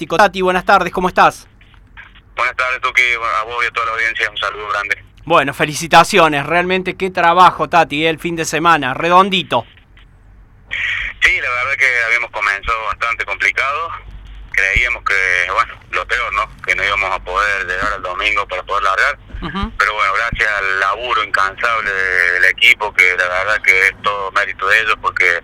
fantástico. Tati, buenas tardes, ¿cómo estás? Buenas tardes, Tuki, a vos y a toda la audiencia, un saludo grande. Bueno, felicitaciones, realmente qué trabajo, Tati, el fin de semana, redondito. Sí, la verdad que habíamos comenzado bastante complicado. Creíamos que, bueno, lo peor, ¿no? Que no íbamos a poder llegar al domingo para poder largar. Pero bueno, gracias al laburo incansable del equipo, que la verdad que es todo mérito de ellos, porque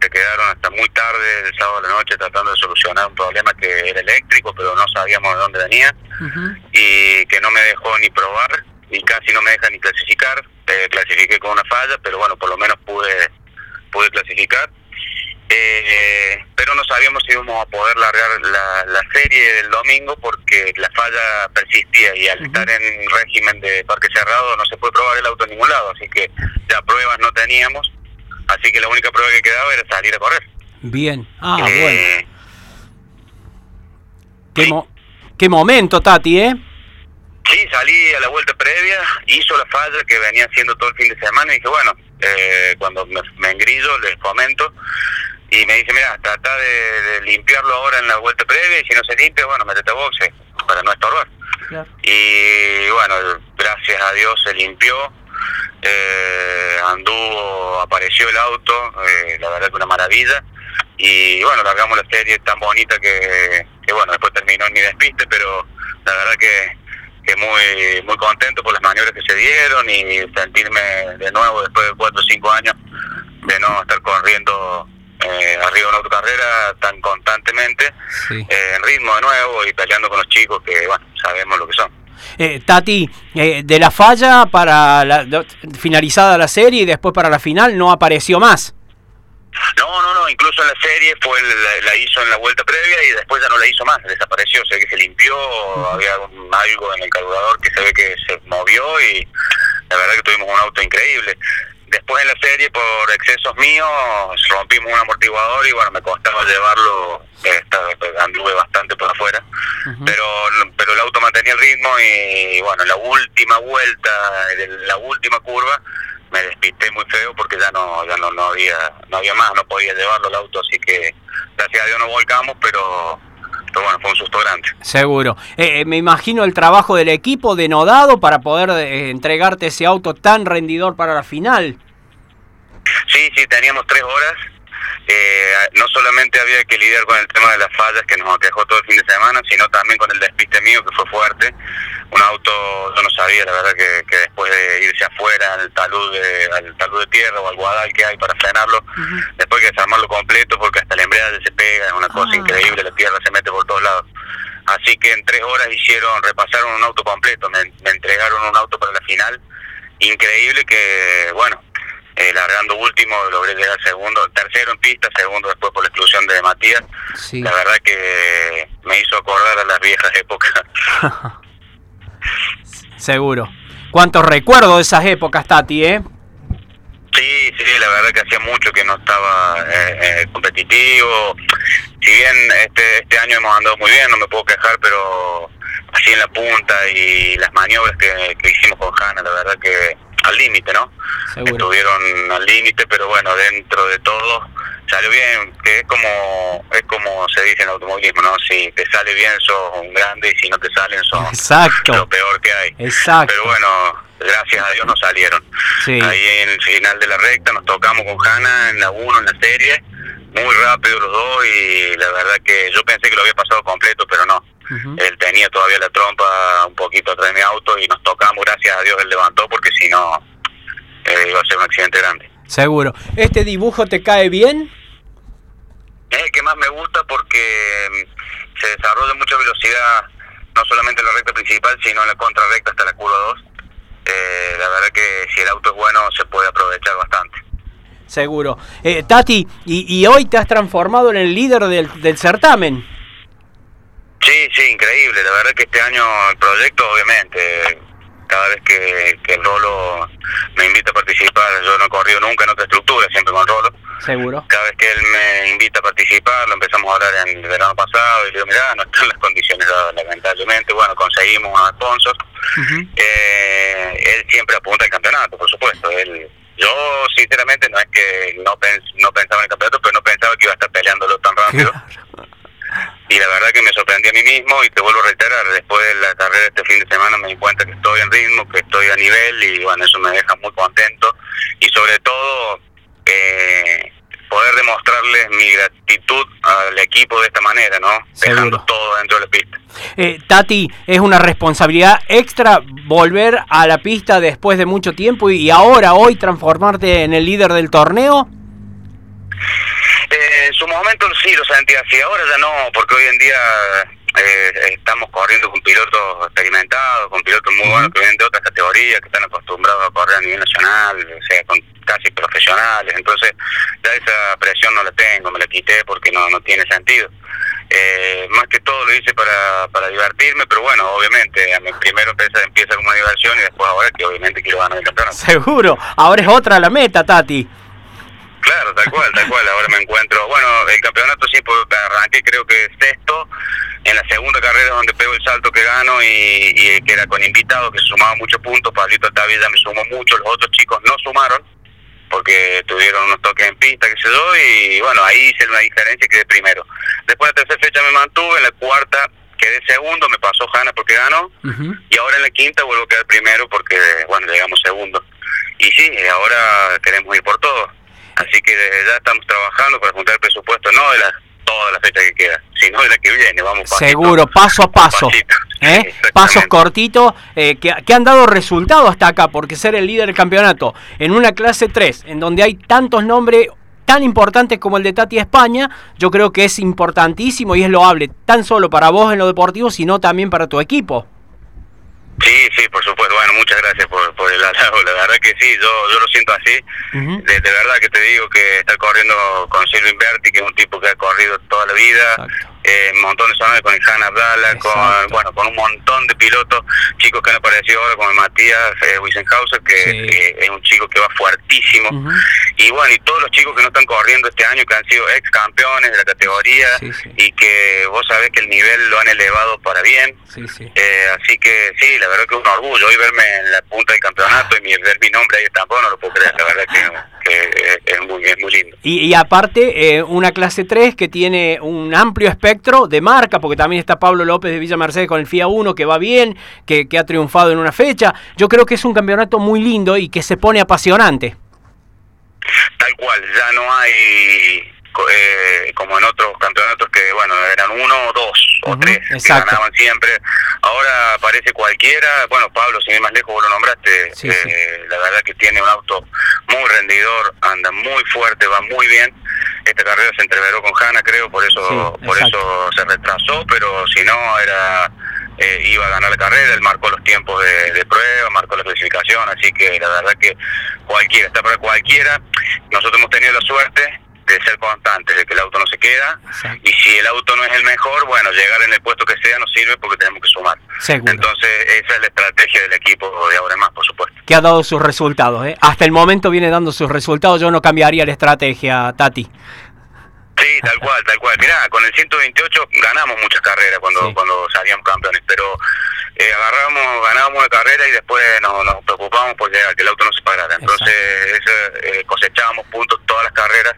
se quedaron hasta muy tarde el sábado de la noche tratando de solucionar un problema que era eléctrico, pero no sabíamos de dónde venía, y que no me dejó ni probar, y casi no me deja ni clasificar. Eh, clasifiqué con una falla, pero bueno, por lo menos pude, pude clasificar. Eh, pero no sabíamos si íbamos a poder largar la, serie del domingo porque la falla persistía y al estar en régimen de parque cerrado no se puede probar el auto en ningún lado, así que ya pruebas no teníamos, así que la única prueba que quedaba era salir a correr. Bien, ah, eh, bueno. Qué, momento, Tati, ¿eh? Sí, salí a la vuelta previa, hizo la falla que venía haciendo todo el fin de semana y dije, bueno, eh, cuando me, me engrillo les comento y me dice, mira, trata de, limpiarlo ahora en la vuelta previa y si no se limpia, bueno, metete a boxe para no estorbar. Y bueno, gracias a Dios se limpió, eh, anduvo, apareció el auto, eh, la verdad que una maravilla. Y bueno, largamos la serie tan bonita que, que bueno, después terminó en mi despiste, pero la verdad que, que muy muy contento por las maniobras que se dieron y sentirme de nuevo después de cuatro o cinco años de no estar corriendo eh, arriba de una autocarrera tan constantemente, eh, en ritmo de nuevo y peleando con los chicos que, bueno, sabemos lo que son. Eh, Tati, eh, de la falla para la, finalizada la serie y después para la final no apareció más. No, no, no, incluso en la serie fue la, hizo en la vuelta previa y después ya no la hizo más, desapareció, se ve que se limpió, había algo en el carburador que se ve que se movió y la verdad que tuvimos un auto increíble. Después en la serie, por excesos míos, rompimos un amortiguador y bueno, me costaba llevarlo, anduve bastante por afuera, pero pero el auto mantenía el ritmo y bueno, la última vuelta, la última curva, me despisté muy feo porque ya no ya no, no había no había más, no podía llevarlo el auto, así que gracias a Dios no volcamos, pero pero bueno, fue un susto grande. Seguro. Eh, eh, me imagino el trabajo del equipo denodado para poder eh, entregarte ese auto tan rendidor para la final. Sí, sí, teníamos tres horas. No solamente había que lidiar con el tema de las fallas que nos aquejó todo el fin de semana, sino también con el despiste mío que fue fuerte. Un auto, yo no sabía, la verdad, que, después de irse afuera al talud de, al talud de tierra o al guadal que hay para frenarlo, después hay que desarmarlo completo porque hasta el embrague se pega, es una cosa ah. increíble, la tierra se mete por todos lados. Así que en tres horas hicieron, repasaron un auto completo, me, entregaron un auto para la final, increíble que, bueno, eh, largando último logré llegar segundo, tercero en pista, segundo después por la exclusión de Matías. La verdad que me hizo acordar a las viejas épocas. Seguro. ¿Cuántos recuerdos de esas épocas, Tati, eh? Sí, sí, la verdad que hacía mucho que no estaba eh, eh, competitivo. Si bien este, este año hemos andado muy bien, no me puedo quejar, pero así en la punta y las maniobras que, hicimos con Hanna, la verdad que al límite, ¿no? Estuvieron al límite, pero bueno, dentro de todo salió bien, que es como es como se dice en automovilismo, ¿no? Si te sale bien sos un grande y si no te salen sos lo peor que hay. Exacto. Pero bueno, gracias a Dios nos salieron. Ahí en el final de la recta nos tocamos con Hanna en la 1 en la serie, muy rápido los dos y la verdad que yo pensé que lo había pasado completo, pero no. Él tenía todavía la trompa un poquito atrás de mi auto y nos tocamos, gracias a Dios él levantó porque si no eh, iba a ser un accidente grande. Seguro. ¿Este dibujo te cae bien? Es el que más me gusta porque mm, se desarrolla mucha velocidad, no solamente en la recta principal, sino en la contrarrecta hasta la curva 2. Eh, la verdad que si el auto es bueno se puede aprovechar bastante. Seguro. Eh, Tati, y, hoy te has transformado en el líder del, del certamen. Sí, sí, increíble. La verdad que este año el proyecto, obviamente, cada vez que, que el Rolo me invita a participar, yo no he corrido nunca en otra estructura, siempre con Rolo. Seguro. Cada vez que él me invita a participar, lo empezamos a hablar en el verano pasado, y le digo, mira, no están las condiciones lamentablemente, bueno, conseguimos unos sponsors. eh, él siempre apunta al campeonato, por supuesto. Él, yo, sinceramente, no es que no, no pensaba en el campeonato, pero no pensaba que iba a estar peleándolo tan rápido. Y la verdad que me sorprendí a mí mismo y te vuelvo a reiterar, después de la carrera este fin de semana me di cuenta que estoy en ritmo, que estoy a nivel y bueno, eso me deja muy contento y sobre todo eh, poder demostrarles mi gratitud al equipo de esta manera, ¿no? Dejando todo dentro de la pista. Eh, Tati, es una responsabilidad extra volver a la pista después de mucho tiempo y ahora, hoy, transformarte en el líder del torneo. Eh, en su momento sí lo sentía así, ahora ya no, porque hoy en día eh, estamos corriendo con pilotos experimentados, con pilotos muy buenos que vienen de otras categorías, que están acostumbrados a correr a nivel nacional, o sea, con casi profesionales, entonces ya esa presión no la tengo, me la quité porque no, no tiene sentido. Eh, más que todo lo hice para, para divertirme, pero bueno, obviamente, primero empieza, empieza como diversión y después ahora que obviamente quiero ganar el campeonato. Seguro, ahora es otra la meta, Tati. Claro, tal cual, tal cual. Ahora me encuentro. Bueno, el campeonato sí, porque arranqué creo que sexto. En la segunda carrera donde pego el salto que gano y, que era con invitados que se sumaban muchos puntos. Pablito Altavilla me sumó mucho, los otros chicos no sumaron porque tuvieron unos toques en pista, que se dio, y bueno, ahí hice una diferencia y quedé primero. Después de la tercera fecha me mantuve, en la cuarta quedé segundo, me pasó Hanna porque ganó, y ahora en la quinta vuelvo a quedar primero porque, bueno, llegamos segundo. Y sí, ahora queremos ir por todo. Así que desde ya estamos trabajando para juntar el presupuesto, no de la, toda la fecha que queda, sino de la que viene. Vamos Seguro, paso a paso. ¿eh? Pasos cortitos eh, que, que, han dado resultado hasta acá, porque ser el líder del campeonato en una clase 3, en donde hay tantos nombres tan importantes como el de Tati España, yo creo que es importantísimo y es loable, tan solo para vos en lo deportivo, sino también para tu equipo. Sí, sí, por supuesto. Bueno, muchas gracias por, por el halago. La verdad que sí, yo, yo lo siento así. de, verdad que te digo que estar corriendo con Silvio Inverti, que es un tipo que ha corrido toda la vida, eh, montones de con Ilhan Abdala, con, bueno, con un montón de pilotos, chicos que han aparecido ahora como Matías eh, Wiesenhauser, que, es un chico que va fuertísimo. Y bueno, y todos los chicos que no están corriendo este año, que han sido ex campeones de la categoría y que vos sabés que el nivel lo han elevado para bien. Eh, así que sí, la verdad que es un orgullo hoy verme en la punta del campeonato y ver mi nombre ahí tampoco no lo puedo creer, la verdad que, es, muy, muy lindo. Y, aparte, eh, una clase 3 que tiene un amplio espectro de marca, porque también está Pablo López de Villa Mercedes con el FIA 1 que va bien, que, que ha triunfado en una fecha. Yo creo que es un campeonato muy lindo y que se pone apasionante. Tal cual, ya no hay eh, como en otros campeonatos que, bueno, eran uno o dos o tres que ganaban siempre. Aparece cualquiera. Bueno, Pablo, sin ir más lejos, vos lo nombraste. Eh, la verdad que tiene un auto muy rendidor, anda muy fuerte, va muy bien. Esta carrera se entreveró con Hanna, creo, por eso por eso se retrasó, pero si no, era eh, iba a ganar la carrera, él marcó los tiempos de, de, prueba, marcó la clasificación, así que la verdad que cualquiera, está para cualquiera. Nosotros hemos tenido la suerte de ser constantes, de que el auto no se queda. Y si el auto no es el mejor, bueno, llegar en el puesto que sea nos sirve porque tenemos que sumar. Entonces, esa es la estrategia del equipo de ahora en más, por supuesto. Que ha dado sus resultados, ¿eh? Hasta el momento viene dando sus resultados. Yo no cambiaría la estrategia, Tati. Sí, tal cual, tal cual. Mirá, con el 128 ganamos muchas carreras cuando, cuando salíamos campeones, pero eh, agarramos, ganábamos una carrera y después nos, nos preocupamos por llegar, que el auto no se Entonces eh, cosechábamos puntos todas las carreras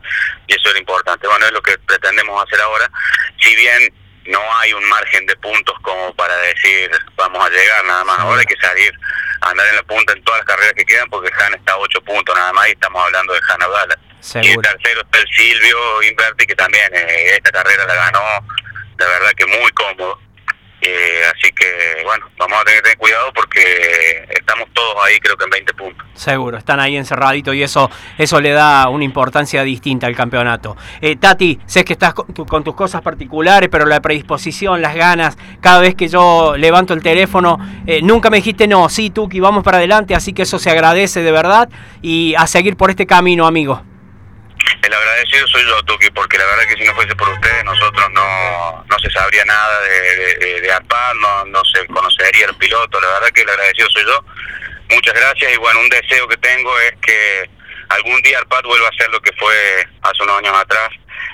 y eso era importante. Bueno, es lo que pretendemos hacer ahora. Si bien no hay un margen de puntos como para decir vamos a llegar nada más, ahora hay que salir a andar en la punta en todas las carreras que quedan porque Han está a 8 puntos nada más y estamos hablando de Han Abdala. Y el tercero está el Silvio Inverti, que también eh, esta carrera la ganó, la verdad que muy cómodo. Eh, así que, bueno, vamos a tener cuidado porque estamos todos ahí, creo que en 20 puntos. Seguro, están ahí encerraditos y eso eso le da una importancia distinta al campeonato. Eh, Tati, sé que estás con, tus cosas particulares, pero la predisposición, las ganas, cada vez que yo levanto el teléfono, nunca me dijiste no, sí, Tuki, vamos para adelante, así que eso se agradece de verdad y a seguir por este camino, amigo. El agradecido soy yo, Tuki, porque la verdad que si no fuese por ustedes, nosotros no, no se sabría nada de, de, no, no se conocería el piloto. La verdad que el agradecido soy yo. Muchas gracias y bueno, un deseo que tengo es que algún día ARPAD vuelva a ser lo que fue hace unos años atrás.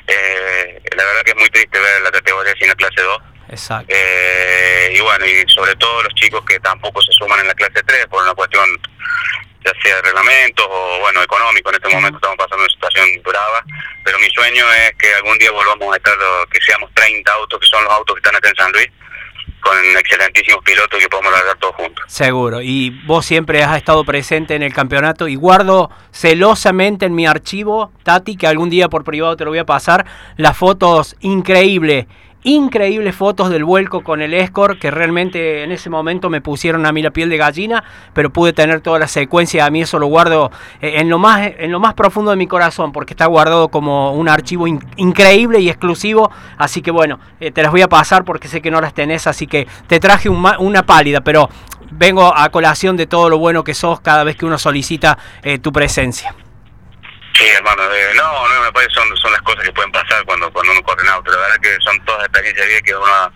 Eh, la verdad que es muy triste ver la categoría sin la clase 2. Exacto. Eh, y bueno, y sobre todo los chicos que tampoco se suman en la clase 3 por una cuestión ya sea reglamentos o bueno, económico. En este momento estamos pasando una situación brava, pero mi sueño es que algún día volvamos a estar, que seamos 30 autos, que son los autos que están acá en San Luis, con excelentísimos pilotos que podemos largar todos juntos. Seguro, y vos siempre has estado presente en el campeonato y guardo celosamente en mi archivo, Tati, que algún día por privado te lo voy a pasar, las fotos increíbles increíbles fotos del vuelco con el Escort que realmente en ese momento me pusieron a mí la piel de gallina, pero pude tener toda la secuencia, a mí eso lo guardo eh, en lo más en lo más profundo de mi corazón porque está guardado como un archivo increíble y exclusivo, así que bueno, eh, te las voy a pasar porque sé que no las tenés, así que te traje una pálida, pero vengo a colación de todo lo bueno que sos cada vez que uno solicita eh, tu presencia. Sí, hermano, no, no me parece son, son las cosas que pueden pasar cuando cuando uno corre en auto. La verdad que son todas experiencias de vida que uno ha,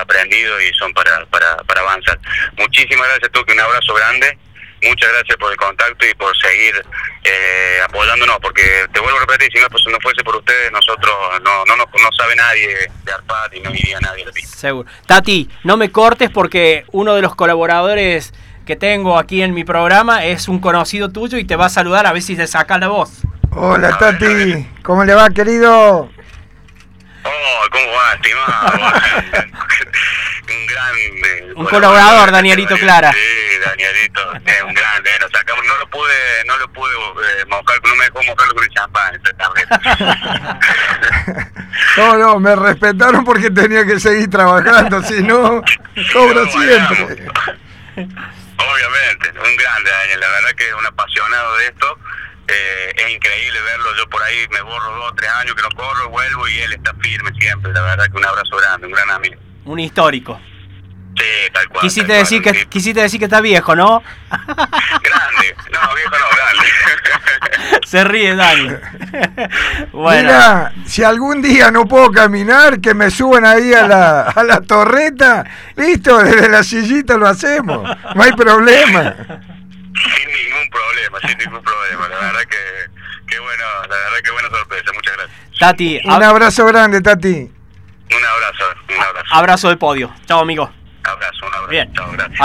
aprendido y son para, para, para avanzar. Muchísimas gracias, que un abrazo grande. Muchas gracias por el contacto y por seguir eh, apoyándonos, porque te vuelvo a repetir, si no, pues, no fuese por ustedes, nosotros no, no, no, no sabe nadie de Arpad y no iría nadie de ti. Seguro. Tati, no me cortes porque uno de los colaboradores que tengo aquí en mi programa es un conocido tuyo y te va a saludar a ver si te saca la voz. Hola Tati, ¿cómo le va querido? Oh, ¿cómo va, estimado? un grande. Un colaborador, Danielito Clara. Sí, Danielito, es un grande. Sacamos, no lo pude, no lo pude eh, mojar, no me dejó mojarlo con el champán esta no, no, me respetaron porque tenía que seguir trabajando, si no, cobro siempre. Obviamente, un grande Daniel, la verdad que es un apasionado de esto. Eh, es increíble verlo, yo por ahí me borro dos o tres años que no corro, vuelvo y él está firme siempre, la verdad que un abrazo grande, un gran amigo. Un histórico. Sí, tal cual. Quisiste, decir, que, quisiste decir que está viejo, ¿no? Grande, no, viejo no, grande. Se ríe Dani. bueno. Mira, si algún día no puedo caminar, que me suban ahí a la, a la torreta, listo, desde la sillita lo hacemos, no hay problema. Sin ningún problema, sin ningún problema, la verdad que, que bueno, la verdad que buena sorpresa, muchas gracias. Tati, un abrazo grande, Tati. Un abrazo, un abrazo. Abrazo de podio. Chao, amigo. Abrazo, un abrazo. Bien. Chao, gracias.